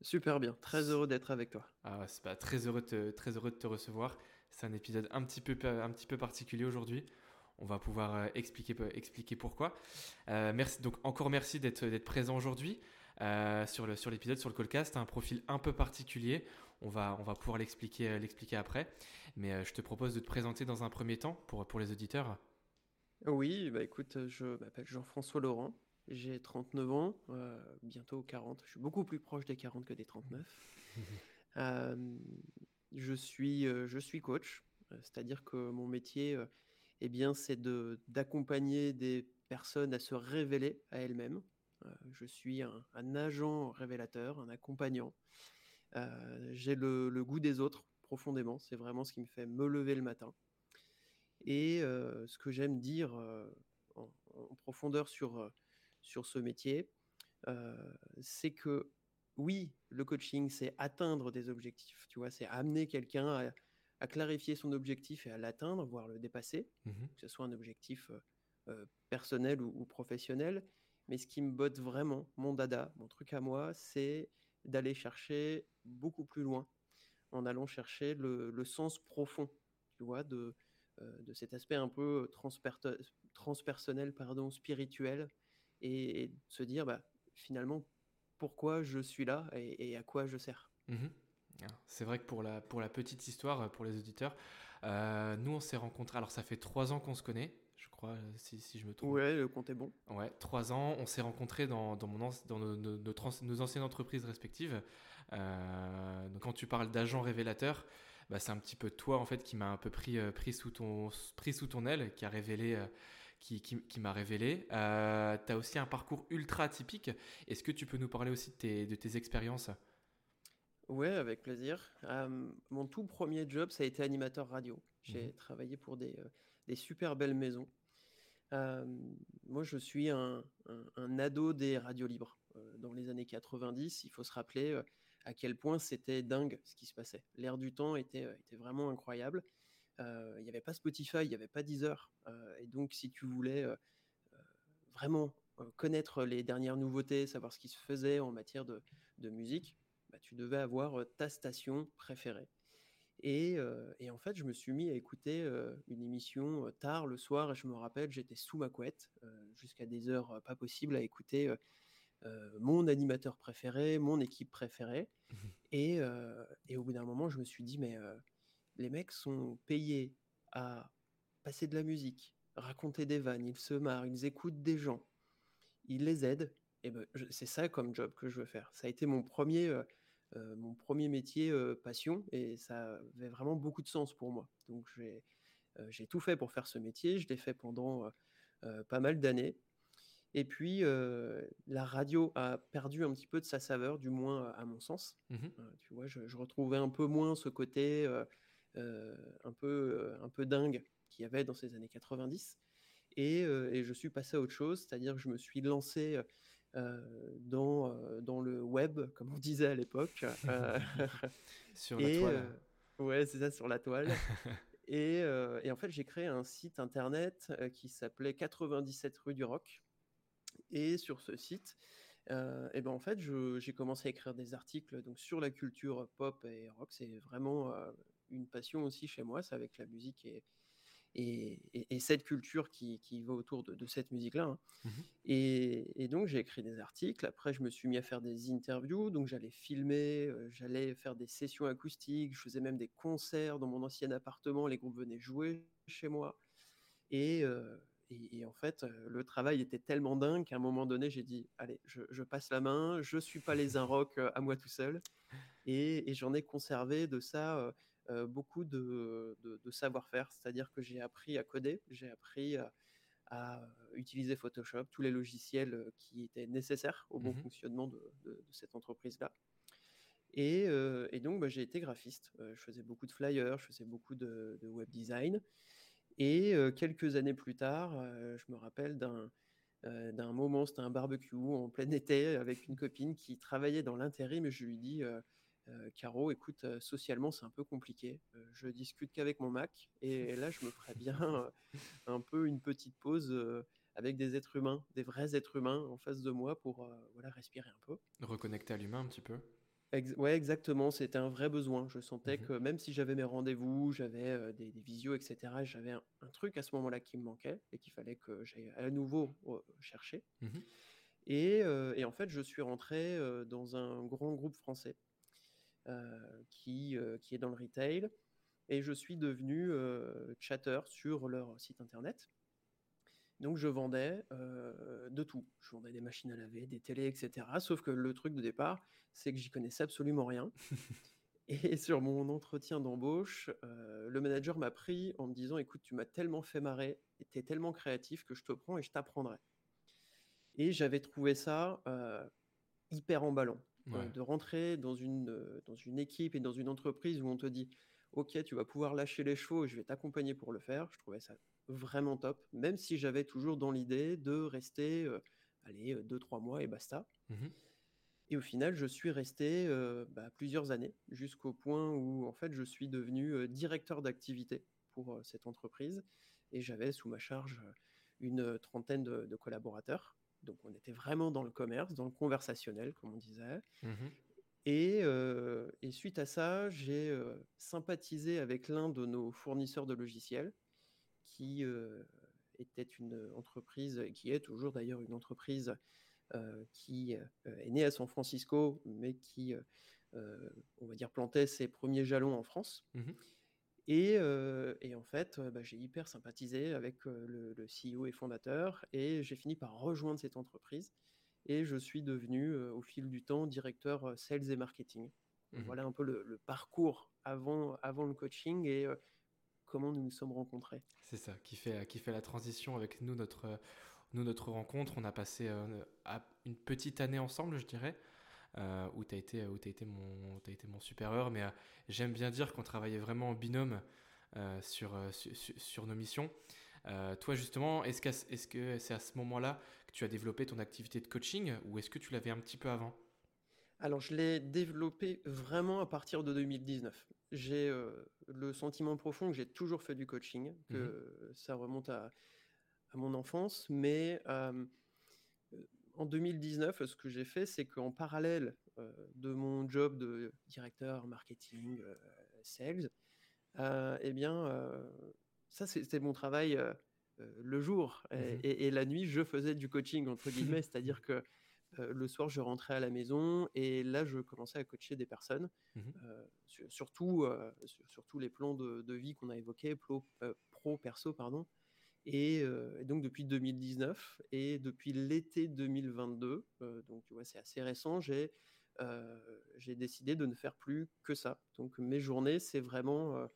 Super bien, très heureux d'être avec toi. Ah, c'est pas très heureux, de te, très heureux de te recevoir. C'est un épisode un petit peu, un petit peu particulier aujourd'hui. On va pouvoir euh, expliquer, expliquer pourquoi. Euh, merci, donc encore merci d'être présent aujourd'hui euh, sur l'épisode, sur le callcast. Un profil un peu particulier. On va, on va pouvoir l'expliquer l'expliquer après. Mais je te propose de te présenter dans un premier temps pour, pour les auditeurs. Oui, bah écoute, je m'appelle Jean-François Laurent. J'ai 39 ans, euh, bientôt 40. Je suis beaucoup plus proche des 40 que des 39. Euh, je, suis, euh, je suis coach, c'est-à-dire que mon métier, eh bien, c'est d'accompagner des personnes à se révéler à elles-mêmes. je suis un, agent révélateur, un accompagnant. J'ai le, goût des autres profondément. C'est vraiment ce qui me fait me lever le matin. Et ce que j'aime dire en, en, profondeur sur sur ce métier, c'est que oui, le coaching, c'est atteindre des objectifs, tu vois, c'est amener quelqu'un à, clarifier son objectif et à l'atteindre, voire le dépasser, mmh que ce soit un objectif personnel ou, professionnel. Mais ce qui me botte vraiment, mon dada, mon truc à moi, c'est d'aller chercher beaucoup plus loin, en allant chercher le, sens profond, tu vois, de, de cet aspect un peu transpersonnel, pardon, spirituel, et, se dire bah, finalement pourquoi je suis là et, à quoi je sers. Mmh ah, c'est vrai que pour la, pour la petite histoire, pour les auditeurs, euh, nous on s'est rencontrés, alors ça fait trois ans qu'on se connaît, je crois, si, si je me trompe. Ouais, le compte est bon. Ouais, trois ans, on s'est rencontrés dans, dans, mon, dans nos, nos, anciennes entreprises respectives. Euh, donc quand tu parles d'agent révélateur, bah, c'est un petit peu toi en fait qui m'a un peu pris, euh, pris, sous ton, pris sous ton aile, qui a révélé qui, qui, m'a révélé. Euh, tu as aussi un parcours ultra atypique. Est-ce que tu peux nous parler aussi de tes, de tes expériences? Ouais, avec plaisir. Euh, mon tout premier job, ça a été animateur radio. J'ai mhm. travaillé pour des, euh, des, super belles maisons. moi, je suis un, un, ado des radios libres. dans les années 90, il faut se rappeler à quel point c'était dingue ce qui se passait. L'air du temps était, était vraiment incroyable il n'y avait pas Spotify, il n'y avait pas Deezer. et donc, si tu voulais vraiment connaître les dernières nouveautés, savoir ce qui se faisait en matière de, musique, bah, tu devais avoir ta station préférée. Et, en fait, je me suis mis à écouter une émission tard le soir, et je me rappelle, j'étais sous ma couette jusqu'à des heures pas possibles à écouter mon animateur préféré, mon équipe préférée. Mmh et, et, au bout d'un moment, je me suis dit, mais les mecs sont payés à passer de la musique, raconter des vannes, ils se marrent, ils écoutent des gens, ils les aident. Et ben, c'est ça comme job que je veux faire. Ça a été mon premier, euh, euh, mon premier métier euh, passion et ça avait vraiment beaucoup de sens pour moi. Donc j'ai tout fait pour faire ce métier. Je l'ai fait pendant pas mal d'années. Et puis, la radio a perdu un petit peu de sa saveur, du moins à mon sens. Mmh tu vois, je, je, retrouvais un peu moins ce côté un, peu, euh, un peu dingue qu'il y avait dans ces années 90. Et, euh, et, je suis passé à autre chose, c'est-à-dire que je me suis lancé dans, dans le web, comme on disait à l'époque. sur la toile. ouais, c'est ça, sur la toile. et, et, en fait, j'ai créé un site internet qui s'appelait 97 rue du Rock. Et sur ce site, et ben en fait, j'ai commencé à écrire des articles donc sur la culture pop et rock. C'est vraiment une passion aussi chez moi, c'est avec la musique et, et, cette culture qui, va autour de, cette musique-là. Hein. Mmh et, donc, j'ai écrit des articles. Après, je me suis mis à faire des interviews. Donc, j'allais filmer, euh, j'allais faire des sessions acoustiques. Je faisais même des concerts dans mon ancien appartement. Les groupes venaient jouer chez moi. Et, euh, en fait, euh, le travail était tellement dingue qu'à un moment donné, j'ai dit Allez, je, passe la main. Je ne suis pas les un rock à moi tout seul. Et, j'en ai conservé de ça beaucoup de, savoir-faire, c'est-à-dire que j'ai appris à coder, j'ai appris à, utiliser Photoshop, tous les logiciels qui étaient nécessaires au bon mmh fonctionnement de, cette entreprise-là. Et, donc, bah, j'ai été graphiste. je faisais beaucoup de flyers, je faisais beaucoup de, web design. Et quelques années plus tard, je me rappelle d'un d'un moment, c'était un barbecue en plein été avec une copine qui travaillait dans l'intérim et je lui dis euh, Caro, écoute, euh, socialement, c'est un peu compliqué. Euh, je discute qu'avec mon Mac et là, je me ferais bien un peu une petite pause avec des êtres humains, des vrais êtres humains en face de moi pour voilà, respirer un peu. Reconnecter à l'humain un petit peu. ouais, exactement. C'était un vrai besoin. Je sentais mmh que même si j'avais mes rendez-vous, j'avais des, visios, etc., j'avais un, truc à ce moment-là qui me manquait et qu'il fallait que j'aille à nouveau chercher. Mmh et, et, en fait, je suis rentré dans un grand groupe français euh, qui, euh, qui est dans le retail. Et je suis devenu euh, chatter sur leur site internet. Donc je vendais de tout. Je vendais des machines à laver, des télés, etc. Sauf que le truc de départ, c'est que j'y connaissais absolument rien. Et sur mon entretien d'embauche, le manager m'a pris en me disant Écoute, tu m'as tellement fait marrer, tu es tellement créatif que je te prends et je t'apprendrai. Et j'avais trouvé ça hyper emballant de rentrer dans une, euh, dans une équipe et dans une entreprise où on te dit Ok, tu vas pouvoir lâcher les chevaux, je vais t'accompagner pour le faire. Je trouvais ça vraiment top, même si j'avais toujours dans l'idée de rester, euh, allez, euh, deux, trois mois et basta. Mmh et au final, je suis resté bah, plusieurs années, jusqu'au point où en fait, je suis devenu directeur d'activité pour cette entreprise. Et j'avais sous ma charge une trentaine de collaborateurs. Donc on était vraiment dans le commerce, dans le conversationnel, comme on disait. Mmh euh, et, suite à ça, j'ai euh, sympathisé avec l'un de nos fournisseurs de logiciels, qui euh, était une entreprise, qui est toujours d'ailleurs une entreprise qui est née à San Francisco, mais qui, on va dire, plantait ses premiers jalons en France. Mmh et, en fait, bah, j'ai hyper sympathisé avec le, CEO et fondateur et j'ai fini par rejoindre cette entreprise et je suis devenu au fil du temps directeur sales et marketing. Mmh Voilà un peu le, parcours avant, avant le coaching et comment nous nous sommes rencontrés. C'est ça, qui fait, qui fait la transition avec nous, notre, nous, notre rencontre. On a passé une petite année ensemble, je dirais. Euh, où tu as, été, où as, été mon, as été mon supérieur. Mais euh, j'aime bien dire qu'on travaillait vraiment en binôme euh, sur, sur, sur, nos missions. toi, justement, est-ce que c'est -ce à ce moment-là que tu as développé ton activité de coaching ou est-ce que tu l'avais un petit peu avant? Alors, je l'ai développé vraiment à partir de 2019. J'ai le sentiment profond que j'ai toujours fait du coaching, que mmh ça remonte à, à, mon enfance, mais en 2019, ce que j'ai fait, c'est qu'en parallèle euh, de mon job de directeur marketing, euh, sales, euh, eh bien, ça, c'était mon travail le jour. Mmh et, la nuit, je faisais du coaching, entre guillemets, c'est-à-dire que le soir, je rentrais à la maison et là, je commençais à coacher des personnes, mmh surtout, sur, tous les plans de, vie qu'on a évoqués, pro, pro, perso, pardon. Et, donc depuis 2019 et depuis l'été 2022, donc tu vois, c'est assez récent, j'ai j'ai décidé de ne faire plus que ça. Donc mes journées, c'est vraiment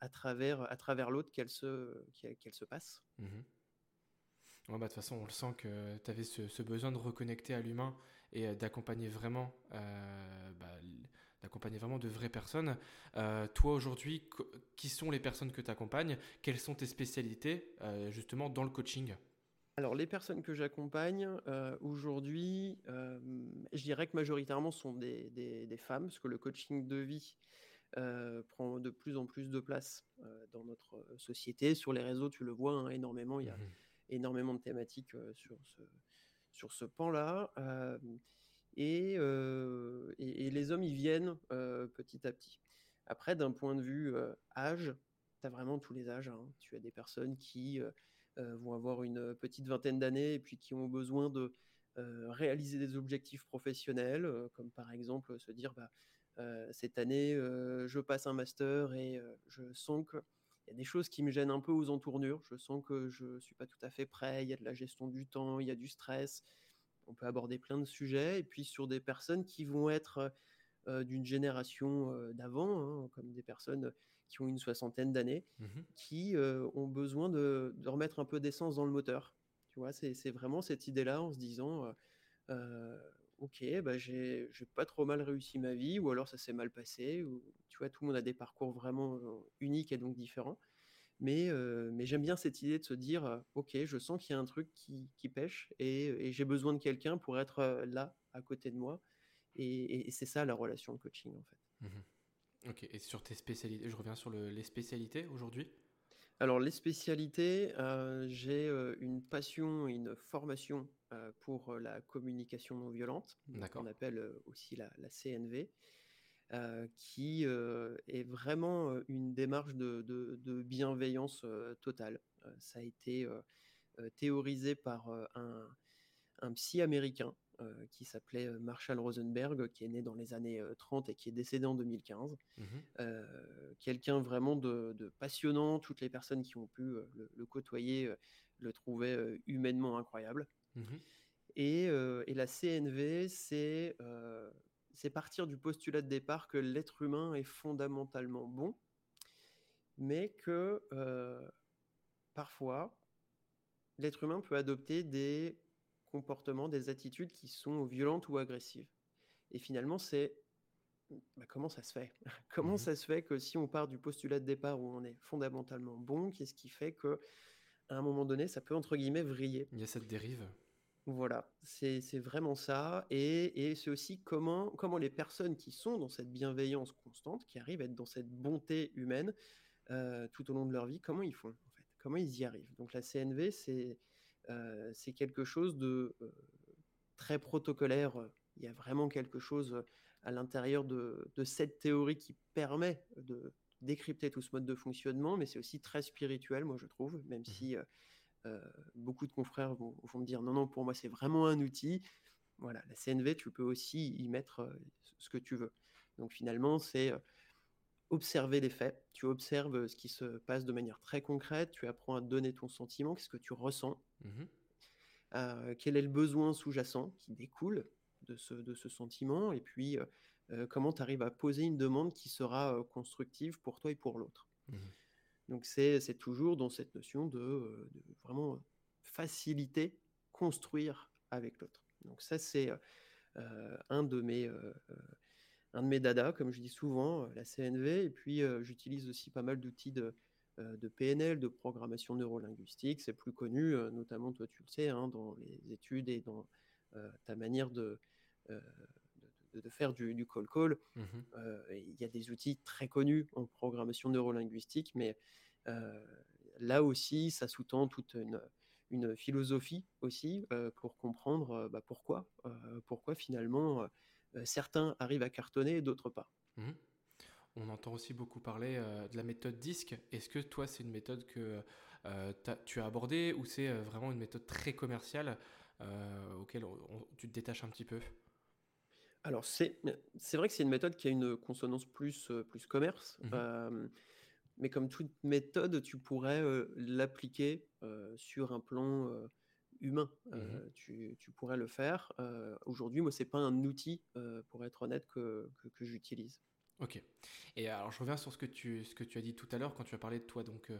à travers, l'autre qu'elles se, passent. Mmh bah, de toute façon, on le sent que tu avais ce, ce, besoin de reconnecter à l'humain et d'accompagner vraiment bah, d'accompagner vraiment de vraies personnes. Euh, toi aujourd'hui, qui sont les personnes que tu accompagnes Quelles sont tes spécialités euh, justement dans le coaching? Alors, les personnes que j'accompagne euh, aujourd'hui, je dirais que majoritairement sont des, des, femmes, parce que le coaching de vie prend de plus en plus de place dans notre société. Sur les réseaux, tu le vois hein, énormément, il y a mmh énormément de thématiques sur ce, sur ce pan-là. Et, et, les hommes, ils viennent petit à petit. Après, d'un point de vue âge, tu as vraiment tous les âges. Hein. Tu as des personnes qui vont avoir une petite vingtaine d'années et puis qui ont besoin de réaliser des objectifs professionnels, comme par exemple se dire bah, cette année, je passe un master et je sens qu'il y a des choses qui me gênent un peu aux entournures. Je sens que je ne suis pas tout à fait prêt. Il y a de la gestion du temps, il y a du stress. On peut aborder plein de sujets. Et puis sur des personnes qui vont être d'une génération d'avant, hein, comme des personnes qui ont une soixantaine d'années, mmh qui ont besoin de, de, remettre un peu d'essence dans le moteur. Tu vois, c'est vraiment cette idée-là en se disant ok, bah j'ai pas trop mal réussi ma vie, ou alors ça s'est mal passé, ou tu vois, tout le monde a des parcours vraiment uniques et donc différents. Mais, mais j'aime bien cette idée de se dire, ok, je sens qu'il y a un truc qui, qui pêche et, j'ai besoin de quelqu'un pour être là, à côté de moi. Et, c'est ça la relation de coaching en fait. Mmh ok, et sur tes spécialités, je reviens sur les spécialités aujourd'hui alors, les spécialités, j'ai une passion une formation pour la communication non violente, qu'on appelle aussi la, CNV, qui est vraiment une démarche de, bienveillance totale. ça a été théorisé par un, un psy américain euh, qui s'appelait euh, Marshall Rosenberg, qui est né dans les années 30 euh, et qui est décédé en 2015. Mmh quelqu'un vraiment de, passionnant. Toutes les personnes qui ont pu le, côtoyer le trouvaient humainement incroyable. Mmh et, la CNV, c'est partir du postulat de départ que l'être humain est fondamentalement bon, mais que parfois, l'être humain peut adopter des comportements, des attitudes qui sont violentes ou agressives. Et finalement, c'est bah, comment ça se fait? Comment mmh ça se fait que si on part du postulat de départ où on est fondamentalement bon, qu'est-ce qui fait que à un moment donné, ça peut entre guillemets vriller? Il y a cette dérive. Voilà, c'est vraiment ça. Et, et c'est aussi comment, comment les personnes qui sont dans cette bienveillance constante, qui arrivent à être dans cette bonté humaine euh, tout au long de leur vie, comment ils font en fait? Comment ils y arrivent? Donc la CNV, c'est c'est quelque chose de très protocolaire. Il y a vraiment quelque chose à l'intérieur de, cette théorie qui permet de décrypter tout ce mode de fonctionnement, mais c'est aussi très spirituel, moi je trouve, même mmh si beaucoup de confrères vont, me dire non, non, pour moi c'est vraiment un outil. Voilà, la CNV, tu peux aussi y mettre ce que tu veux. Donc finalement, c'est observer les faits, tu observes ce qui se passe de manière très concrète, tu apprends à donner ton sentiment, qu'est-ce que tu ressens, mmh quel est le besoin sous-jacent qui découle de ce, de ce sentiment, et puis comment tu arrives à poser une demande qui sera constructive pour toi et pour l'autre? Mmh Donc c'est toujours dans cette notion de, vraiment faciliter, construire avec l'autre. Donc ça c'est un de mes un de mes dadas, comme je dis souvent, euh, la CNV. Et puis, euh, j'utilise aussi pas mal d'outils de, euh, de, PNL, de programmation neurolinguistique. C'est plus connu, notamment, toi, tu le sais, hein, dans les études et dans ta manière de, de, faire du, du call call. Mmh il y a des outils très connus en programmation neurolinguistique, mais là aussi, ça sous-tend toute une, une, philosophie aussi pour comprendre bah, pourquoi, pourquoi finalement euh, certains arrivent à cartonner et d'autres pas. Mhm. On entend aussi beaucoup parler euh, de la méthode DISC. Est-ce que toi, c'est une méthode que euh, tu as abordée ou c'est vraiment une méthode très commerciale auquel tu te détaches un petit peu? Alors, c'est vrai que c'est une méthode qui a une consonance plus, plus commerce. Mhm. mais comme toute méthode, tu pourrais l'appliquer sur un plan humain. Mmh tu, pourrais le faire. Aujourd'hui, moi, c'est pas un outil, pour être honnête, que, j'utilise. Ok. Et alors, je reviens sur ce que tu, ce que tu as dit tout à l'heure quand tu as parlé de toi, donc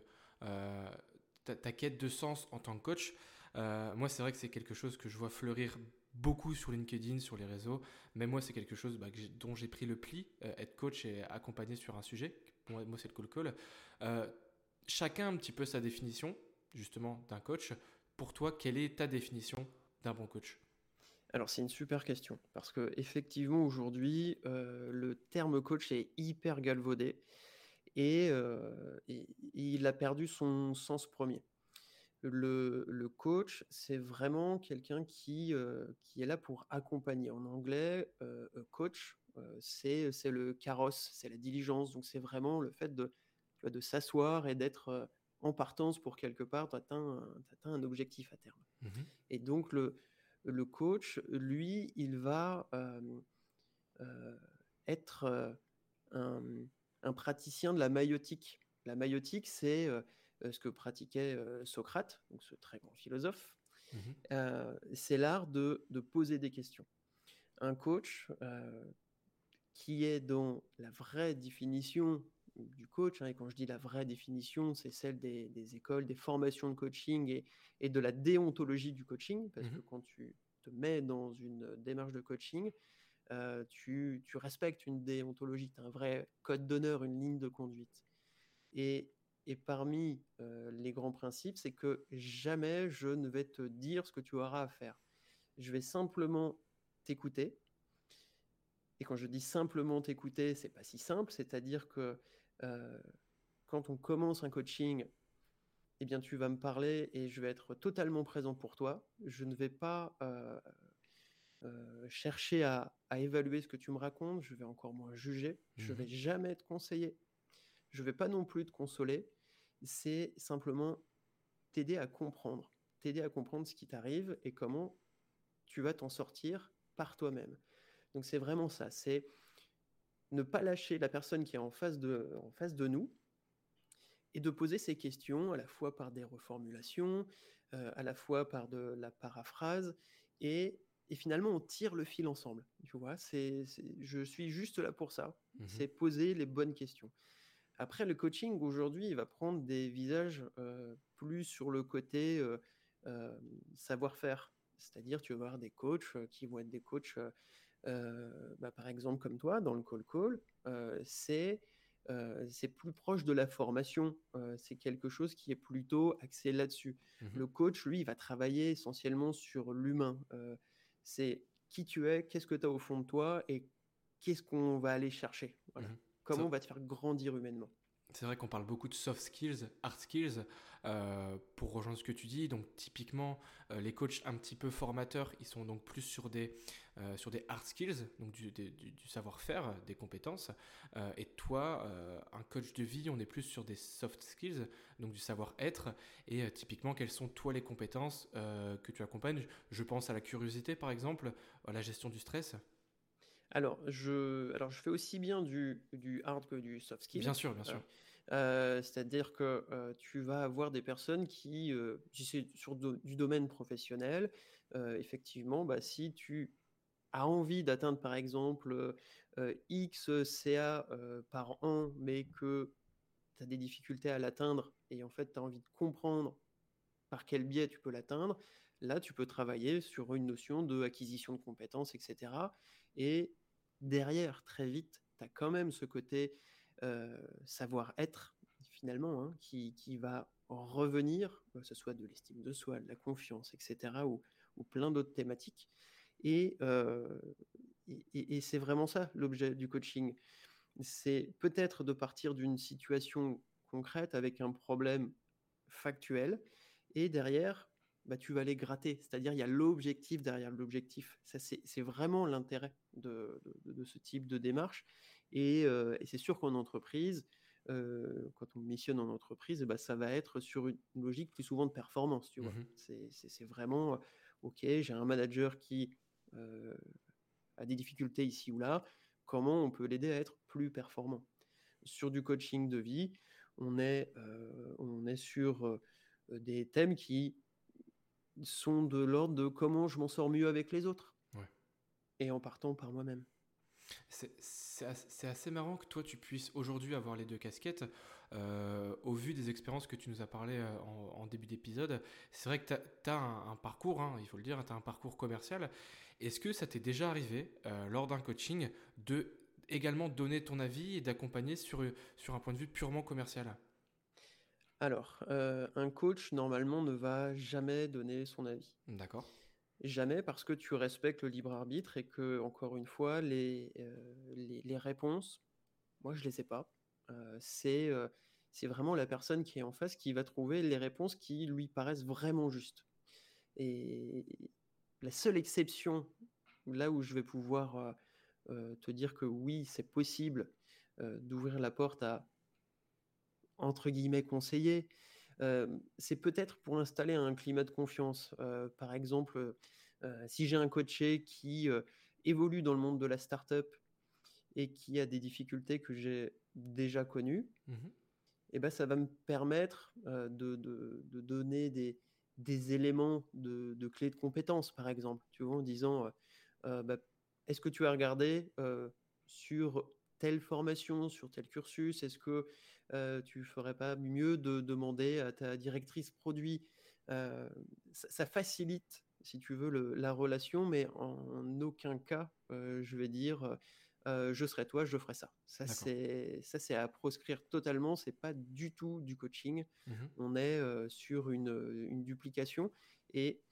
ta, quête de sens en tant que coach. moi, c'est vrai que c'est quelque chose que je vois fleurir beaucoup sur LinkedIn, sur les réseaux. Mais moi, c'est quelque chose bah, dont j'ai pris le pli, être coach et accompagner sur un sujet. Moi, moi c'est le call call. chacun a un petit peu sa définition, justement, d'un coach pour toi, quelle est ta définition d'un bon coach? Alors c'est une super question parce que effectivement aujourd'hui euh, le terme coach est hyper galvaudé euh, et, il a perdu son sens premier. Le, coach c'est vraiment quelqu'un qui, euh, qui est là pour accompagner. En anglais, coach c'est le carrosse, c'est la diligence, donc c'est vraiment le fait de de s'asseoir et d'être en partance pour quelque part, tu atteins, un objectif à terme. Mmh et donc, le, le coach, lui, il va être un, un, praticien de la maïotique. La maïotique, c'est ce que pratiquait Socrate, donc ce très grand philosophe. Mmh c'est l'art de, de, poser des questions. Un coach qui est dans la vraie définition du coach, hein, et quand je dis la vraie définition, c'est celle des, écoles, des formations de coaching et, et, de la déontologie du coaching, parce mmh que quand tu te mets dans une démarche de coaching, euh, tu, tu, respectes une déontologie, tu as un vrai code d'honneur, une ligne de conduite. Et, et parmi euh, les grands principes, c'est que jamais je ne vais te dire ce que tu auras à faire. Je vais simplement t'écouter. Et quand je dis simplement t'écouter, c'est pas si simple, c'est-à-dire que euh, quand on commence un coaching, eh bien, tu vas me parler et je vais être totalement présent pour toi. Je ne vais pas euh, euh, chercher à, évaluer ce que tu me racontes. Je vais encore moins juger. Je ne vais mmh jamais te conseiller. Je ne vais pas non plus te consoler. C'est simplement t'aider à comprendre. T'aider à comprendre ce qui t'arrive et comment tu vas t'en sortir par toi-même. Donc, c'est vraiment ça. C'est ne pas lâcher la personne qui est en face de, en face de nous et de poser ces questions à la fois par des reformulations, euh, à la fois par de la paraphrase et, et, finalement on tire le fil ensemble. Tu vois, c'est, je suis juste là pour ça, mmh c'est poser les bonnes questions. Après, le coaching aujourd'hui, il va prendre des visages euh, plus sur le côté euh, savoir-faire. C'est-à-dire, tu vas avoir des coachs qui vont être des coachs euh, bah, par exemple comme toi, dans le call call, euh, c'est euh, c'est plus proche de la formation. c'est quelque chose qui est plutôt axé là-dessus. Mmh le coach, lui, il va travailler essentiellement sur l'humain. c'est qui tu es, qu'est-ce que tu as au fond de toi et qu'est-ce qu'on va aller chercher. Voilà. Mmh Comment on va te faire grandir humainement. C'est vrai qu'on parle beaucoup de soft skills, hard skills, euh, pour rejoindre ce que tu dis. Donc typiquement, euh, les coachs un petit peu formateurs, ils sont donc plus sur des, euh, sur des hard skills, donc du, savoir-faire, des compétences. et toi, un coach de vie, on est plus sur des soft skills, donc du savoir-être. Et typiquement, quelles sont toi les compétences que tu accompagnes? Je pense à la curiosité, par exemple, à la gestion du stress. Alors je, alors, je fais aussi bien du, du hard que du soft skill. Bien sûr, bien sûr. Euh, c'est-à-dire que euh, tu vas avoir des personnes qui, euh, si c'est sur du domaine professionnel, effectivement, bah, si tu as envie d'atteindre par exemple X CA par an, mais que tu as des difficultés à l'atteindre et en fait tu as envie de comprendre par quel biais tu peux l'atteindre, là tu peux travailler sur une notion de acquisition de compétences, etc. Et derrière, très vite, tu as quand même ce côté euh, savoir-être, finalement, hein, qui, va revenir, que ce soit de l'estime de soi, de la confiance, etc., ou, plein d'autres thématiques. Euh, et, et, c'est vraiment ça l'objet du coaching. C'est peut-être de partir d'une situation concrète avec un problème factuel, et derrière, bah, tu vas aller gratter. C'est-à-dire, il y a l'objectif derrière l'objectif. Ça, c'est vraiment l'intérêt de, ce type de démarche. Et, euh, c'est sûr qu'en entreprise, euh, quand on missionne en entreprise, bah, ça va être sur une logique plus souvent de performance. Tu vois, mmh c'est vraiment, ok, j'ai un manager qui euh, a des difficultés ici ou là. Comment on peut l'aider à être plus performant? Sur du coaching de vie, on est, on est sur des thèmes qui sont de l'ordre de comment je m'en sors mieux avec les autres. Et en partant par moi-même. C'est assez, marrant que toi tu puisses aujourd'hui avoir les deux casquettes. Euh, au vu des expériences que tu nous as parlé euh, en, début d'épisode, c'est vrai que tu as, un, parcours, hein, il faut le dire, tu as un parcours commercial. Est-ce que ça t'est déjà arrivé euh, lors d'un coaching de également donner ton avis et d'accompagner sur, sur un point de vue purement commercial? Alors, euh, un coach, normalement, ne va jamais donner son avis. D'accord. Jamais parce que tu respectes le libre arbitre et que, encore une fois, les, euh, les, réponses, moi, je les ai pas. Euh, c'est c'est vraiment la personne qui est en face qui va trouver les réponses qui lui paraissent vraiment justes. Et la seule exception, là où je vais pouvoir te dire que oui, c'est possible d'ouvrir la porte à entre guillemets conseiller, c'est peut-être pour installer un climat de confiance. par exemple, si j'ai un coaché qui évolue dans le monde de la startup et qui a des difficultés que j'ai déjà connues, mmh et ben, ça va me permettre de, donner des, des éléments de, clés de compétences, par exemple, tu vois, en disant bah, est-ce que tu as regardé sur telle formation, sur tel cursus? Est-ce que tu ne ferais pas mieux de demander à ta directrice produit ça, facilite, si tu veux, la relation, mais en aucun cas, je vais dire je serai toi, je ferai ça. Ça, c'est, ça, c'est à proscrire totalement. C'est pas du tout du coaching. Mmh On est sur une, une, duplication et,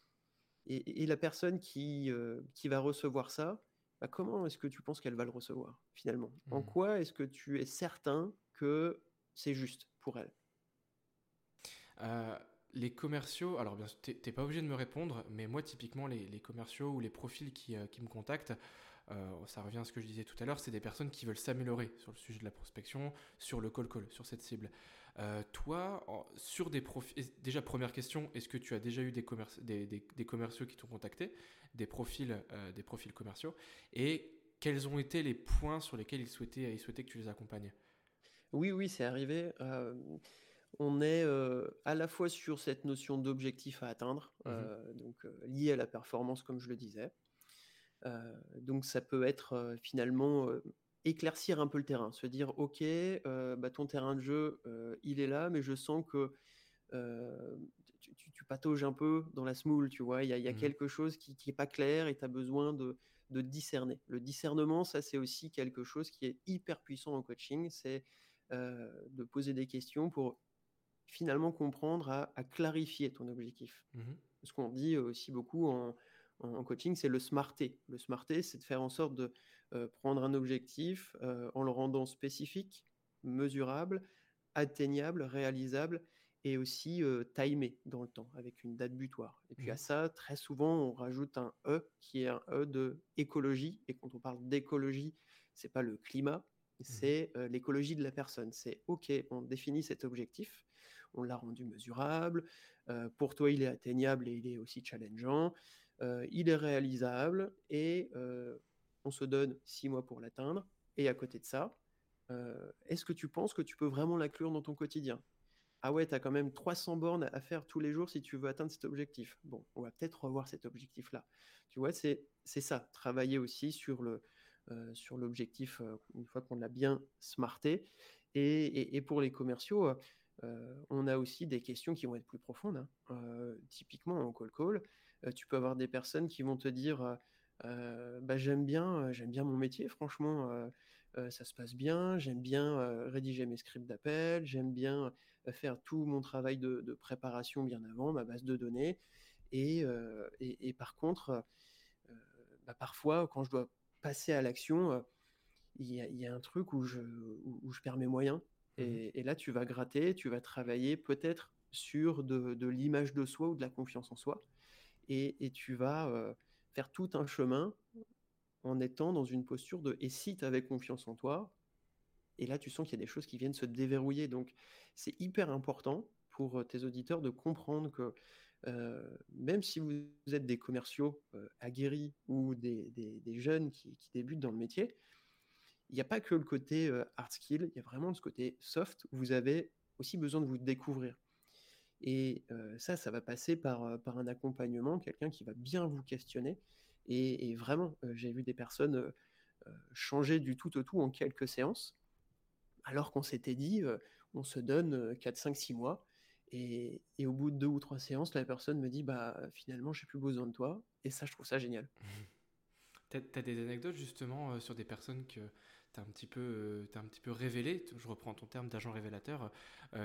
et, la personne qui, qui va recevoir ça, bah, comment est-ce que tu penses qu'elle va le recevoir finalement? En mmh. quoi est-ce que tu es certain que c'est juste pour elle les commerciaux, alors bien sûr, t'es pas obligé de me répondre, mais moi typiquement les, commerciaux ou les profils qui, qui me contactent, euh, ça revient à ce que je disais tout à l'heure, c'est des personnes qui veulent s'améliorer sur le sujet de la prospection, sur le call-call, sur cette cible. Euh, toi, sur des profils, déjà première question, est-ce que tu as déjà eu des, des, commerciaux qui t'ont contacté, des profils, euh, des profils commerciaux, et quels ont été les points sur lesquels ils souhaitaient, ils souhaitaient que tu les accompagnes? Oui, oui, c'est arrivé. on est à la fois sur cette notion d'objectif à atteindre, mmh donc lié à la performance, comme je le disais, donc ça peut être finalement éclaircir un peu le terrain, se dire ok, bah, ton terrain de jeu, il est là, mais je sens que tu, tu, patauges un peu dans la smoule, tu vois, il y a, mmh quelque chose qui n'est pas clair et tu as besoin de, discerner. Le discernement, ça c'est aussi quelque chose qui est hyper puissant en coaching, c'est de poser des questions pour finalement comprendre à, clarifier ton objectif. Mmh Ce qu'on dit aussi beaucoup en, en, coaching, c'est le smarter. Le smarter, c'est de faire en sorte de euh, prendre un objectif euh, en le rendant spécifique, mesurable, atteignable, réalisable et aussi euh, timé dans le temps avec une date butoir. Et puis à mmh. ça, très souvent, on rajoute un E qui est un E de écologie. Et quand on parle d'écologie, c'est pas le climat, mmh. c'est l'écologie de la personne. C'est OK, on définit cet objectif, on l'a rendu mesurable. pour toi, il est atteignable et il est aussi challengeant. Il est réalisable et on se donne six mois pour l'atteindre. Et à côté de ça, est-ce que tu penses que tu peux vraiment l'inclure dans ton quotidien? Ah ouais, tu as quand même 300 bornes à faire tous les jours si tu veux atteindre cet objectif. Bon, on va peut-être revoir cet objectif-là. Tu vois, c'est ça, travailler aussi sur le, sur l'objectif une fois qu'on l'a bien smarté. Et, pour les commerciaux, on a aussi des questions qui vont être plus profondes. Hein. typiquement en call call, tu peux avoir des personnes qui vont te dire bah, j'aime bien, j'aime bien mon métier, franchement, ça se passe bien, j'aime bien rédiger mes scripts d'appel, j'aime bien faire tout mon travail de, préparation bien avant, ma base de données. Et, et, par contre, bah, parfois, quand je dois passer à l'action, il y, a un truc où je, où, je perds mes moyens. Mmh et, là, tu vas gratter, tu vas travailler peut-être sur de, de l'image de soi ou de la confiance en soi. Et, tu vas faire tout un chemin en étant dans une posture de et si tu avais confiance en toi? Et là tu sens qu'il y a des choses qui viennent se déverrouiller. Donc c'est hyper important pour tes auditeurs de comprendre que même si vous êtes des commerciaux aguerris ou des, jeunes qui, débutent dans le métier, il n'y a pas que le côté hard skill, il y a vraiment ce côté soft où vous avez aussi besoin de vous découvrir. Et ça, ça va passer par, par un accompagnement, quelqu'un qui va bien vous questionner. Et, vraiment, j'ai vu des personnes changer du tout au tout en quelques séances, alors qu'on s'était dit, on se donne 4, 5, 6 mois. Et, et, au bout de deux ou trois séances, la personne me dit, bah finalement, j'ai plus besoin de toi. Et ça, je trouve ça génial. Tu as, des anecdotes justement sur des personnes que tu as, un petit peu, as un petit peu révélées, je reprends ton terme d'agent révélateur,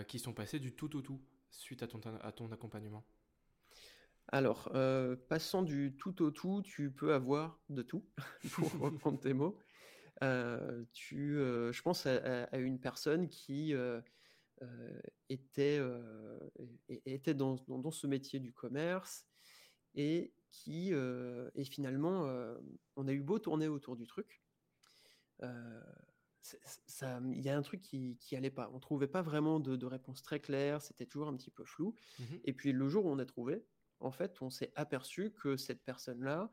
qui sont passés du tout au tout suite à ton, à ton accompagnement? Alors, euh, passant du tout au tout, tu peux avoir de tout, pour reprendre tes mots. Euh, tu, euh, je pense à, une personne qui était, était dans, dans, ce métier du commerce et qui, et finalement, on a eu beau tourner autour du truc. ça, il y a un truc qui, qui allait pas. On trouvait pas vraiment de, de réponse très claire, c'était toujours un petit peu flou. Mmh Et puis le jour où on a trouvé, en fait, on s'est aperçu que cette personne-là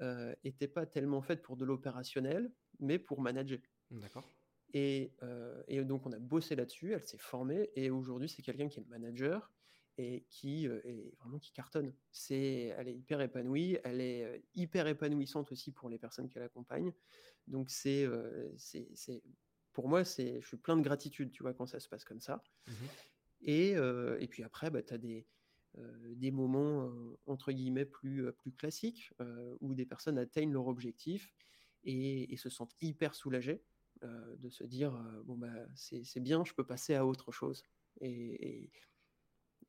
euh, était pas tellement faite pour de l'opérationnel, mais pour manager. D'accord. Et, euh, et donc on a bossé là-dessus, elle s'est formée, et aujourd'hui c'est quelqu'un qui est manager et qui euh, est vraiment qui cartonne. C'est, elle est hyper épanouie, elle est euh, hyper épanouissante aussi pour les personnes qu'elle accompagne. Donc c'est, euh, c'est, pour moi, c'est, je suis plein de gratitude, tu vois, quand ça se passe comme ça. Mmh Et, euh, et puis après, bah, tu as des, euh, des moments, euh, entre guillemets, plus, euh, plus classiques, euh, où des personnes atteignent leur objectif et, et se sentent hyper soulagées euh, de se dire, euh, bon, bah, c'est bien, je peux passer à autre chose. Et, et-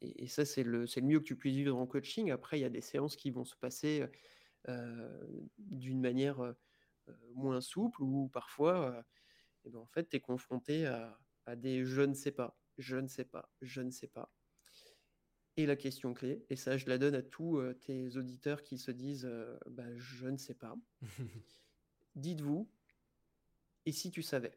et- et ça, c'est le, le mieux que tu puisses vivre en coaching. Après, il y a des séances qui vont se passer euh, d'une manière moins souple, ou parfois, eh ben, en fait, tu es confronté à, à des je ne sais pas, je ne sais pas, je ne sais pas. Et la question clé, et ça je la donne à tous euh, tes auditeurs qui se disent euh, bah, je ne sais pas, dites-vous, et si tu savais?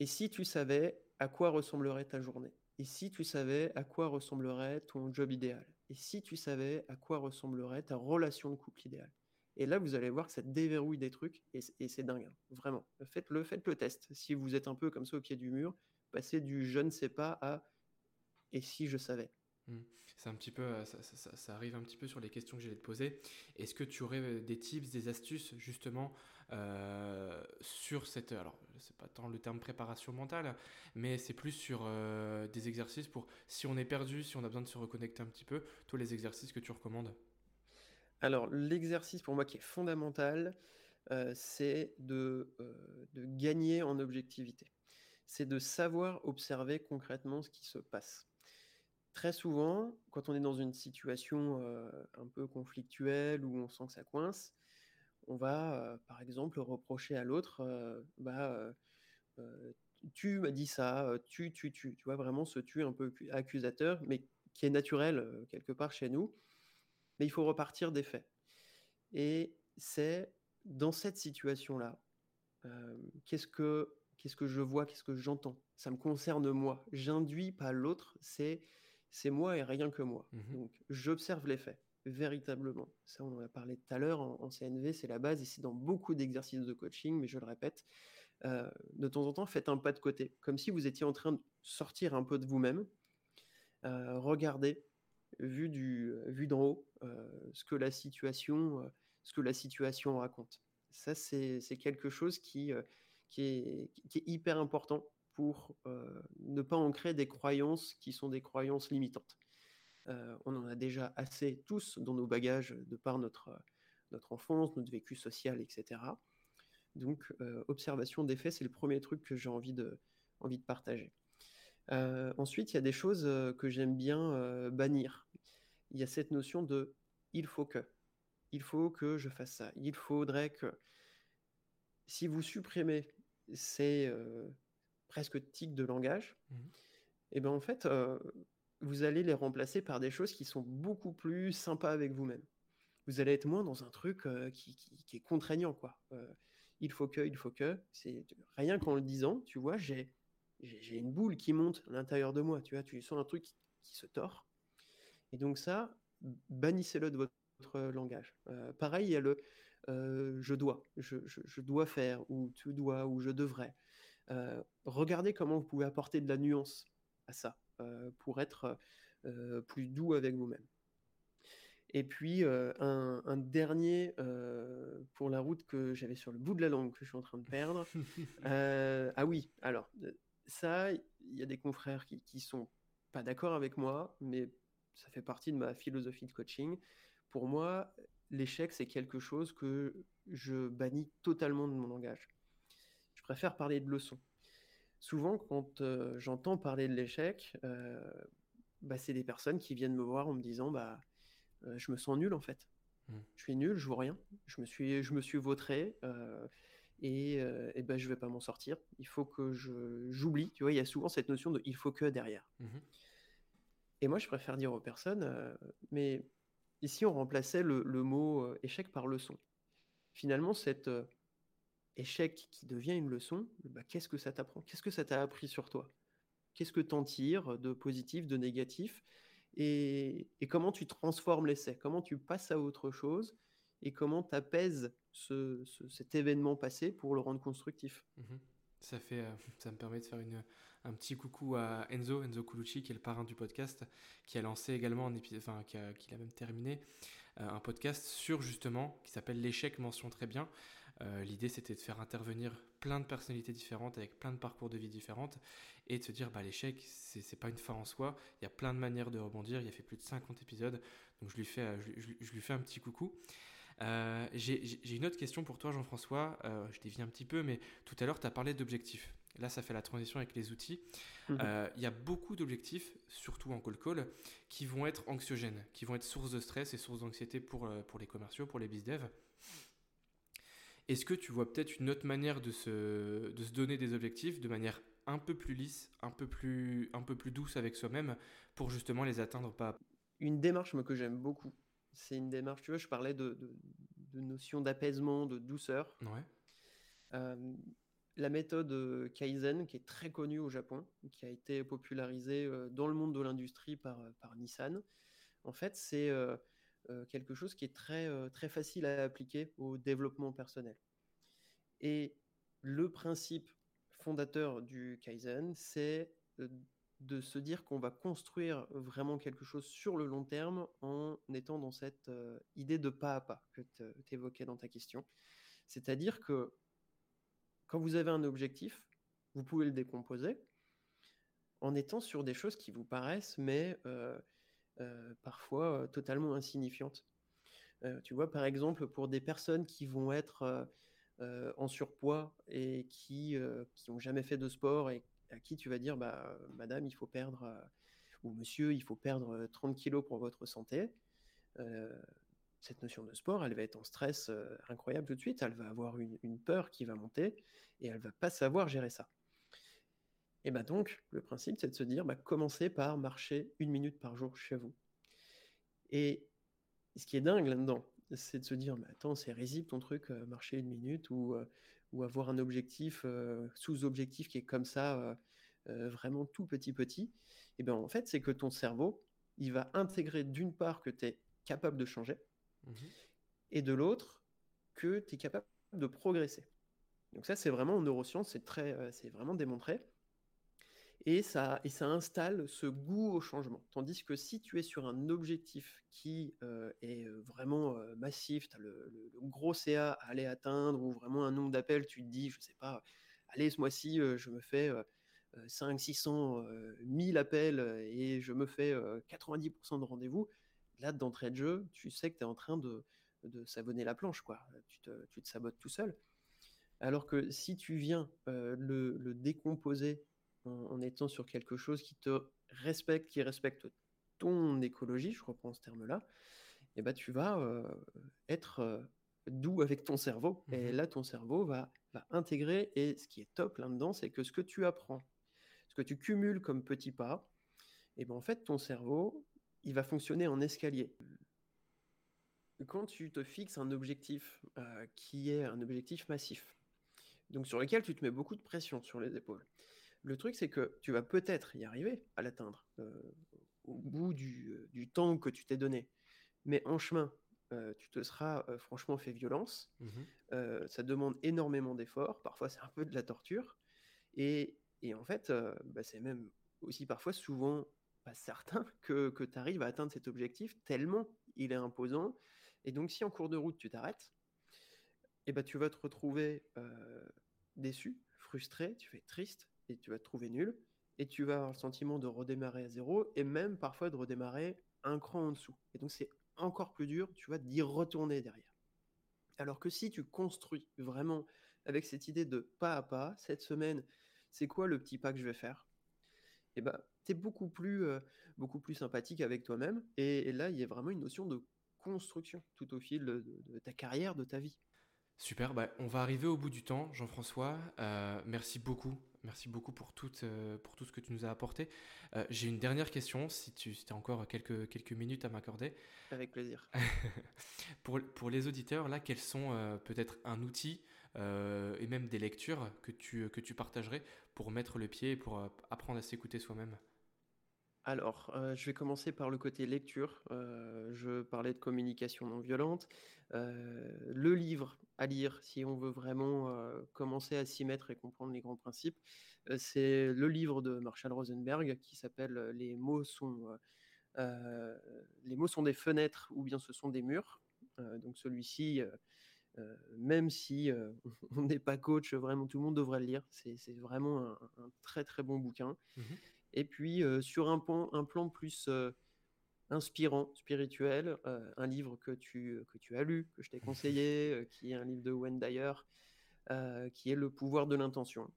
Et si tu savais à quoi ressemblerait ta journée? Et si tu savais à quoi ressemblerait ton job idéal? Et si tu savais à quoi ressemblerait ta relation de couple idéale? Et là, vous allez voir que ça déverrouille des trucs, et, c'est dingue, hein, vraiment. Faites-le, faites le test. Si vous êtes un peu comme ça au pied du mur, passez du je ne sais pas à et si je savais. C'est un petit peu, euh, ça, arrive un petit peu sur les questions que j'allais te poser. Est-ce que tu aurais euh, des tips, des astuces justement euh, sur cette, alors c'est pas tant le terme préparation mentale, mais c'est plus sur des exercices pour si on est perdu, si on a besoin de se reconnecter un petit peu, tous les exercices que tu recommandes? Alors, l'exercice pour moi qui est fondamental, c'est de gagner en objectivité. C'est de savoir observer concrètement ce qui se passe. Très souvent, quand on est dans une situation un peu conflictuelle où on sent que ça coince, on va, par exemple, reprocher à l'autre, bah, tu m'as dit ça, tu, tu, tu, tu vois, vraiment ce tu un peu accu- accusateur, mais qui est naturel quelque part chez nous, mais il faut repartir des faits. Et c'est dans cette situation-là, qu'est-ce que qu'est-ce que je vois, qu'est-ce que j'entends? Ça me concerne moi. J'induis pas l'autre, c'est c'est moi et rien que moi. Mhm. Donc j'observe les faits, véritablement. Ça, on en a parlé tout à l'heure en, en CNV, c'est la base et c'est dans beaucoup d'exercices de coaching, mais je le répète, euh, de temps en temps, faites un pas de côté, comme si vous étiez en train de sortir un peu de vous-même, euh, regardez, vu du vu d'en haut, euh, ce que la situation, ce que la situation raconte. Ça, c'est quelque chose qui, qui est, qui est hyper important pour euh, ne pas ancrer des croyances qui sont des croyances limitantes. Euh, on en a déjà assez tous dans nos bagages de par notre, notre enfance, notre vécu social, etc. Donc, euh, observation des faits, c'est le premier truc que j'ai envie de, envie de partager. Euh, ensuite, il y a des choses euh, que j'aime bien euh, bannir. Il y a cette notion de il faut que. Il faut que je fasse ça. Il faudrait que. Si vous supprimez ces euh, presque tics de langage, Mhm. et ben en fait, euh, vous allez les remplacer par des choses qui sont beaucoup plus sympas avec vous-même. Vous allez être moins dans un truc euh, qui, qui- qui est contraignant, quoi. Euh, il faut que, il faut que. C'est rien qu'en le disant, tu vois, j'ai une boule qui monte à l'intérieur de moi, tu vois, tu sens un truc qui, qui se tord. Et donc ça, bannissez-le de votre, votre langage. Euh, pareil, il y a le euh, je dois, je, je- je dois faire, ou tu dois, ou je devrais. Euh, regardez comment vous pouvez apporter de la nuance à ça euh, pour être euh, plus doux avec vous-même. Et puis euh, un, un dernier euh, pour la route que j'avais sur le bout de la langue que je suis en train de perdre. Euh, ah oui, alors ça, il y a des confrères qui, qui sont pas d'accord avec moi, mais ça fait partie de ma philosophie de coaching. Pour moi, l'échec, c'est quelque chose que je bannis totalement de mon langage. Je préfère parler de leçons. Souvent, quand euh, j'entends parler de l'échec, euh, bah, c'est des personnes qui viennent me voir en me disant bah, euh, Je me sens nul en fait. Mm. Je suis nul, je vois rien. Je me suis, je me suis vautré et, et ben, je vais pas m'en sortir. Il faut que je, j'oublie. Tu vois, il y a souvent cette notion de il faut que derrière. Mhm. Et moi, je préfère dire aux personnes Mais ici, on remplaçait le, le mot échec par leçon. Finalement, cette, échec qui devient une leçon, bah, qu'est-ce que ça t'apprend? Qu'est-ce que ça t'a appris sur toi? Qu'est-ce que tu en tires de positif, de négatif? Et, comment tu transformes l'essai? Comment tu passes à autre chose? Et comment tu apaises cet événement passé pour le rendre constructif? Mmh ça, fait, euh, ça me permet de faire un petit coucou à Enzo, Enzo Colucci, qui est le parrain du podcast, qui a lancé également un épisode, enfin, qui a, qui a même terminé euh, un podcast sur justement, qui s'appelle L'échec mention très bien. Euh, l'idée, c'était de faire intervenir plein de personnalités différentes avec plein de parcours de vie différentes et de se dire, bah, l'échec, c'est pas une fin en soi. Il y a plein de manières de rebondir. Il a fait plus de 50 épisodes, donc je lui fais, je lui fais un petit coucou. Euh, j'ai une autre question pour toi, Jean-François. Euh, je dévie un petit peu, mais tout à l'heure, tu as parlé d'objectifs. Là, ça fait la transition avec les outils. Mhm. Euh, il y a beaucoup d'objectifs, surtout en call call, qui vont être anxiogènes, qui vont être source de stress et source d'anxiété pour, pour les commerciaux, pour les bizdev. Est-ce que tu vois peut-être une autre manière de se, de se donner des objectifs de manière un peu plus lisse, un peu plus, un peu plus douce avec soi-même pour justement les atteindre pas Une démarche que j'aime beaucoup, c'est une démarche, tu vois, je parlais de, de, notion d'apaisement, de douceur. la méthode Kaizen, qui est très connue au Japon, qui a été popularisée dans le monde de l'industrie par, par Nissan, en fait, c'est quelque chose qui est très, très facile à appliquer au développement personnel. Et le principe fondateur du Kaizen, c'est de se dire qu'on va construire vraiment quelque chose sur le long terme en étant dans cette euh, idée de pas à pas que tu évoquais dans ta question. C'est-à-dire que quand vous avez un objectif, vous pouvez le décomposer en étant sur des choses qui vous paraissent, mais euh, euh, parfois totalement insignifiantes. tu vois, par exemple, pour des personnes qui vont être en surpoids et qui n'ont jamais fait de sport et à qui tu vas dire, bah, madame, il faut perdre, euh, ou monsieur, il faut perdre 30 euh, kilos pour votre santé. Euh, cette notion de sport, elle va être en stress incroyable tout de suite, elle va avoir une, peur qui va monter et elle va pas savoir gérer ça. Et bah donc, le principe, c'est de se dire, bah, commencez par marcher une minute par jour chez vous. Et ce qui est dingue là-dedans, c'est de se dire, mais attends, c'est risible ton truc, marcher une minute, ou ou avoir un objectif, sous-objectif qui est comme ça, vraiment tout petit petit, et bien en fait, c'est que ton cerveau, il va intégrer d'une part que tu es capable de changer, mmh et de l'autre, que tu es capable de progresser. Donc ça, c'est vraiment en neurosciences, c'est très, c'est vraiment démontré et ça, installe ce goût au changement. Tandis que si tu es sur un objectif qui euh, est euh, vraiment euh, massif, tu as le, gros CA à aller atteindre, ou vraiment un nombre d'appels, tu te dis, je sais pas, allez, ce mois-ci, je me fais 5, 600, 1000 appels et je me fais 90% de rendez-vous, là, d'entrée de jeu, tu sais que tu es en train de, de savonner la planche, quoi. Tu te, tu te sabotes tout seul. Alors que si tu viens le décomposer en, étant sur quelque chose qui te respecte, qui respecte ton écologie, je reprends ce terme-là, et eh ben, tu vas euh, être euh, doux avec ton cerveau. Et mmh là, ton cerveau va, va intégrer. Et ce qui est top là-dedans, c'est que ce que tu apprends, ce que tu cumules comme petits pas, et eh ben, en fait, ton cerveau, il va fonctionner en escalier. Quand tu te fixes un objectif euh, qui est un objectif massif, donc sur lequel tu te mets beaucoup de pression sur les épaules, le truc, c'est que tu vas peut-être y arriver à l'atteindre euh, au bout euh, du, temps que tu t'es donné. Mais en chemin, euh, tu te seras franchement fait violence. Mmh ça demande énormément d'efforts. Parfois, c'est un peu de la torture. Et, en fait, bah, c'est même aussi parfois souvent pas certain que, tu arrives à atteindre cet objectif tellement il est imposant. Et donc, si en cours de route, tu t'arrêtes, et eh ben, tu vas te retrouver déçu, frustré, tu vas être triste, et tu vas te trouver nul, et tu vas avoir le sentiment de redémarrer à zéro, et même parfois de redémarrer un cran en dessous. Et donc c'est encore plus dur, tu vois, d'y retourner derrière. Alors que si tu construis vraiment avec cette idée de pas à pas, cette semaine, c'est quoi le petit pas que je vais faire? Et eh ben, tu es beaucoup plus, euh, beaucoup plus sympathique avec toi-même. Et, là, il y a vraiment une notion de construction tout au fil de ta carrière, de ta vie. Super, bah, on va arriver au bout du temps, Jean-François. Euh, merci beaucoup. Merci beaucoup pour tout, euh, pour tout ce que tu nous as apporté. Euh, j'ai une dernière question, si tu as encore quelques, quelques minutes à m'accorder. Avec plaisir. pour, pour les auditeurs, là, quels sont peut-être un outil et même des lectures que tu, que tu partagerais pour mettre le pied et pour apprendre à s'écouter soi-même? Alors, je vais commencer par le côté lecture. je parlais de communication non violente. le livre à lire, si on veut vraiment commencer à s'y mettre et comprendre les grands principes, c'est le livre de Marshall Rosenberg qui s'appelle Les mots sont les mots sont des fenêtres ou bien ce sont des murs. donc celui-ci, même si on n'est pas coach, vraiment tout le monde devrait le lire. C'est vraiment un, très très bon bouquin. Mmh et puis, sur un, plan, un plan plus inspirant, spirituel, un livre que tu, que tu as lu, que je t'ai conseillé, qui est un livre de Wayne Dyer, qui est Le pouvoir de l'intention.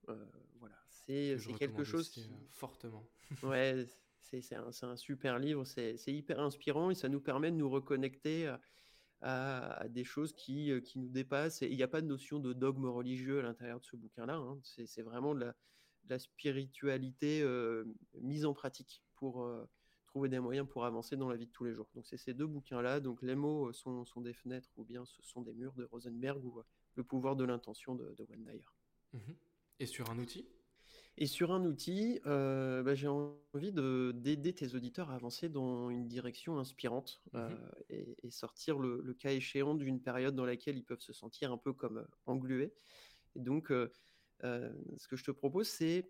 voilà, c'est quelque chose qui... fortement. ouais, c'est un, un, super livre, c'est hyper inspirant et ça nous permet de nous reconnecter à, des choses qui, qui nous dépassent. Et il n'y a pas de notion de dogme religieux à l'intérieur de ce bouquin-là. Hein. C'est vraiment de la, la spiritualité mise en pratique pour trouver des moyens pour avancer dans la vie de tous les jours. Donc c'est ces deux bouquins-là. Donc les mots sont, sont, des fenêtres ou bien ce sont des murs de Rosenberg ou le pouvoir de l'intention de, de. Mmh Et sur un outil? Et sur un outil, bah, j'ai envie d'aider tes auditeurs à avancer dans une direction inspirante mmh et, sortir le, le, cas échéant d'une période dans laquelle ils peuvent se sentir un peu comme englués. Et donc, ce que je te propose, c'est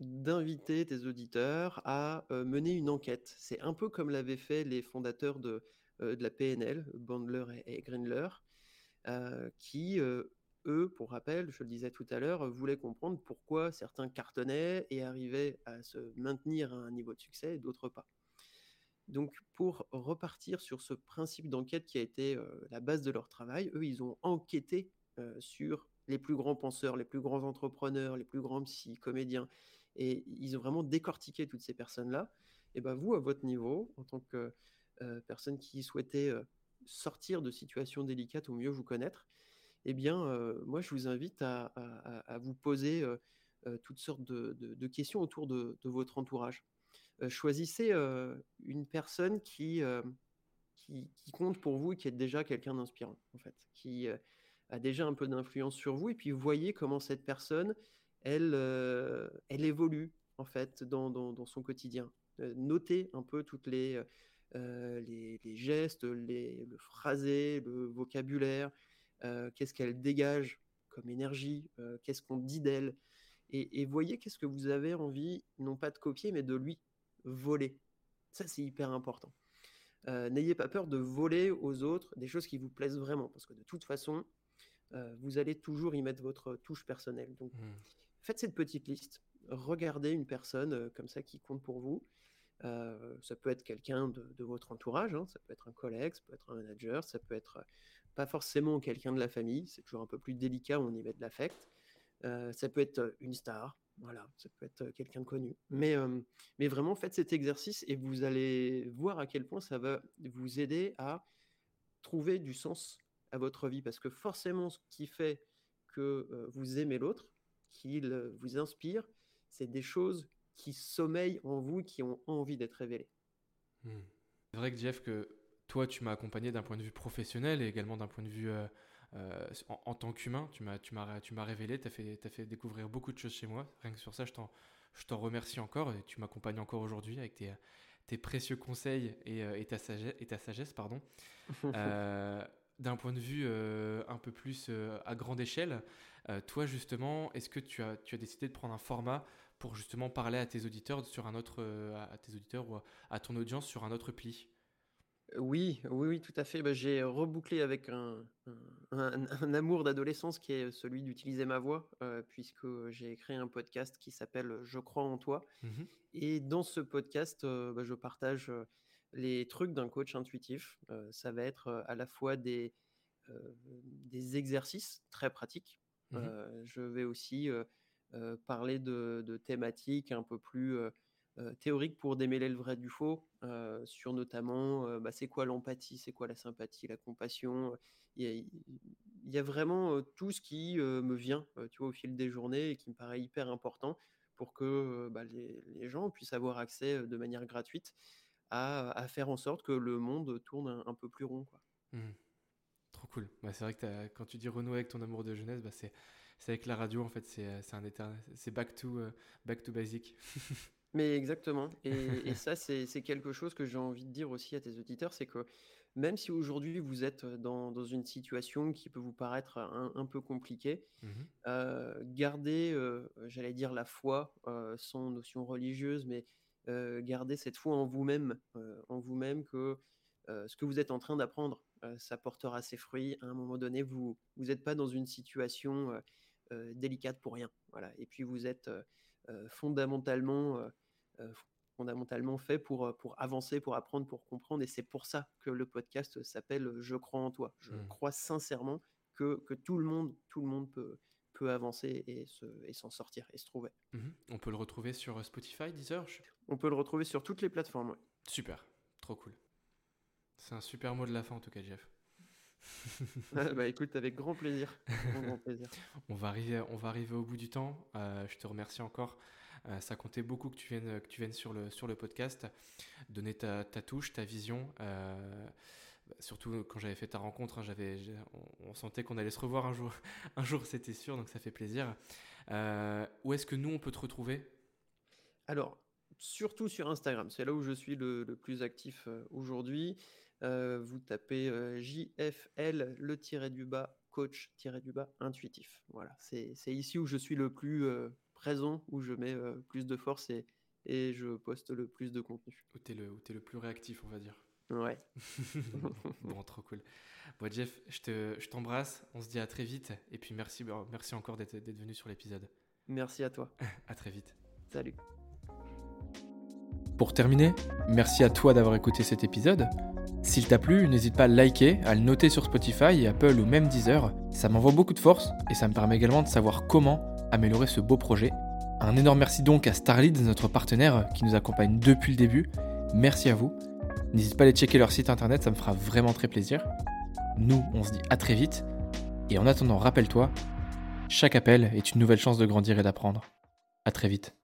d'inviter tes auditeurs à mener une enquête. C'est un peu comme l'avaient fait les fondateurs de, de la PNL, Bandler et, Greenler, qui, eux, pour rappel, je le disais tout à l'heure, voulaient comprendre pourquoi certains cartonnaient et arrivaient à se maintenir à un niveau de succès et d'autres pas. Donc, pour repartir sur ce principe d'enquête qui a été la base de leur travail, eux, ils ont enquêté sur les plus grands penseurs, les plus grands entrepreneurs, les plus grands psy, comédiens. Et ils ont vraiment décortiqué toutes ces personnes-là. Et ben vous, à votre niveau, en tant que euh, personne qui souhaitait euh, sortir de situations délicates ou mieux vous connaître, eh bien, euh, moi, je vous invite à, vous poser toutes sortes de, questions autour de, votre entourage. choisissez une personne qui, qui, compte pour vous et qui est déjà quelqu'un d'inspirant, en fait, qui a déjà un peu d'influence sur vous, et puis voyez comment cette personne, elle, euh, elle évolue en fait dans, dans, son quotidien. Euh, notez un peu toutes les, euh, les, gestes, les, le phrasé, le vocabulaire, qu'est-ce qu'elle dégage comme énergie, qu'est-ce qu'on dit d'elle, et, voyez qu'est-ce que vous avez envie, non pas de copier, mais de lui voler. Ça, c'est hyper important. N'ayez pas peur de voler aux autres des choses qui vous plaisent vraiment, parce que de toute façon, euh, vous allez toujours y mettre votre touche personnelle. Donc, mmh. faites cette petite liste. Regardez une personne euh, comme ça qui compte pour vous. Euh, ça peut être quelqu'un de, votre entourage, hein. ça peut être un collègue, ça peut être un manager, ça peut être pas forcément quelqu'un de la famille, c'est toujours un peu plus délicat, on y met de l'affect. ça peut être une star, voilà, ça peut être quelqu'un de connu. Mais, mais vraiment, faites cet exercice et vous allez voir à quel point ça va vous aider à trouver du sens à votre vie Parce que forcément, ce qui fait que vous aimez l'autre, qu'il vous inspire, c'est des choses qui sommeillent en vous, qui ont envie d'être révélées. Mmh. C'est vrai que Jeff, que toi, tu m'as accompagné d'un point de vue professionnel et également d'un point de vue en, tant qu'humain. Tu m'as, tu m'as, tu m'as révélé, tu as fait, as fait découvrir beaucoup de choses chez moi. Rien que sur ça, je t'en, je t'en remercie encore et tu m'accompagnes encore aujourd'hui avec tes, tes précieux conseils et, et, ta, sagesse, et ta sagesse. Pardon. d'un point de vue euh, un peu plus euh, à grande échelle, euh, toi justement, est-ce que tu as, tu as décidé de prendre un format pour justement parler à tes auditeurs sur un autre, à tes auditeurs ou à, ton audience sur un autre pli? Oui, oui, oui, tout à fait. Bah, j'ai rebouclé avec un, un, amour d'adolescence qui est celui d'utiliser ma voix, puisque j'ai créé un podcast qui s'appelle Je crois en toi. Mmh Et dans ce podcast, bah, je partage les trucs d'un coach intuitif. ça va être à la fois des, des exercices très pratiques. Mmh je vais aussi parler de, thématiques un peu plus théoriques pour démêler le vrai du faux, sur notamment bah, c'est quoi l'empathie, c'est quoi la sympathie, la compassion. Il y a, vraiment tout ce qui me vient tu vois, au fil des journées et qui me paraît hyper important pour que bah, les, les, gens puissent avoir accès de manière gratuite à, faire en sorte que le monde tourne un, peu plus rond. Quoi. Mmh. Trop cool. Bah, c'est vrai que quand tu dis renouer avec ton amour de jeunesse, bah, c'est avec la radio, en fait, c'est un c'est back to, back to basic. Mais exactement. Et, et ça, c'est quelque chose que j'ai envie de dire aussi à tes auditeurs, c'est que même si aujourd'hui vous êtes dans, dans, une situation qui peut vous paraître un, un peu compliquée, mmh euh, gardez, euh, j'allais dire la foi euh, sans notion religieuse, mais gardez cette foi en vous-même, en vous-même que ce que vous êtes en train d'apprendre, ça portera ses fruits. À un moment donné, vous vous n'êtes pas dans une situation délicate pour rien. Voilà. Et puis vous êtes fondamentalement fondamentalement fait pour, pour avancer, pour apprendre, pour comprendre. Et c'est pour ça que le podcast s'appelle Je crois en toi. Je mmh. crois sincèrement que, que, tout le monde, tout le monde peut, peut avancer et, se, et s'en sortir et se trouver. Mmh On peut le retrouver sur Spotify, Deezer On peut le retrouver sur toutes les plateformes. Super, trop cool. C'est un super mot de la fin en tout cas, Jeff. Ah, bah écoute, avec grand plaisir. on, va arriver, on va arriver au bout du temps. Euh, je te remercie encore euh, ça comptait beaucoup que tu viennes, que tu viennes sur, le, sur le podcast, donner ta, ta touche, ta vision. Euh, surtout quand j'avais fait ta rencontre, hein, j'avais, on, sentait qu'on allait se revoir un jour, un jour c'était sûr, donc ça fait plaisir. Euh, où est-ce que nous, on peut te retrouver? Alors, surtout sur Instagram, c'est là où je suis le, le plus actif aujourd'hui. vous tapez JFL, le tiré du bas, coach tiré du bas, intuitif. Voilà, c'est ici où je suis le plus présent où je mets plus de force et, et je poste le plus de contenu. Où tu es, es, le plus réactif, on va dire. Ouais. bon, trop cool. Bon, Jeff, je t'embrasse. on se dit à très vite. Et puis merci, bah, merci encore d'être venu sur l'épisode. Merci à toi. à très vite. Salut. Pour terminer, merci à toi d'avoir écouté cet épisode. S'il t'a plu, n'hésite pas à liker, à le noter sur Spotify, Apple ou même Deezer. Ça m'envoie beaucoup de force et ça me permet également de savoir comment améliorer ce beau projet. Un énorme merci donc à Starlead, notre partenaire qui nous accompagne depuis le début. Merci à vous. N'hésite pas à aller checker leur site internet, ça me fera vraiment très plaisir. Nous, on se dit à très vite. Et en attendant, rappelle-toi, chaque appel est une nouvelle chance de grandir et d'apprendre. À très vite.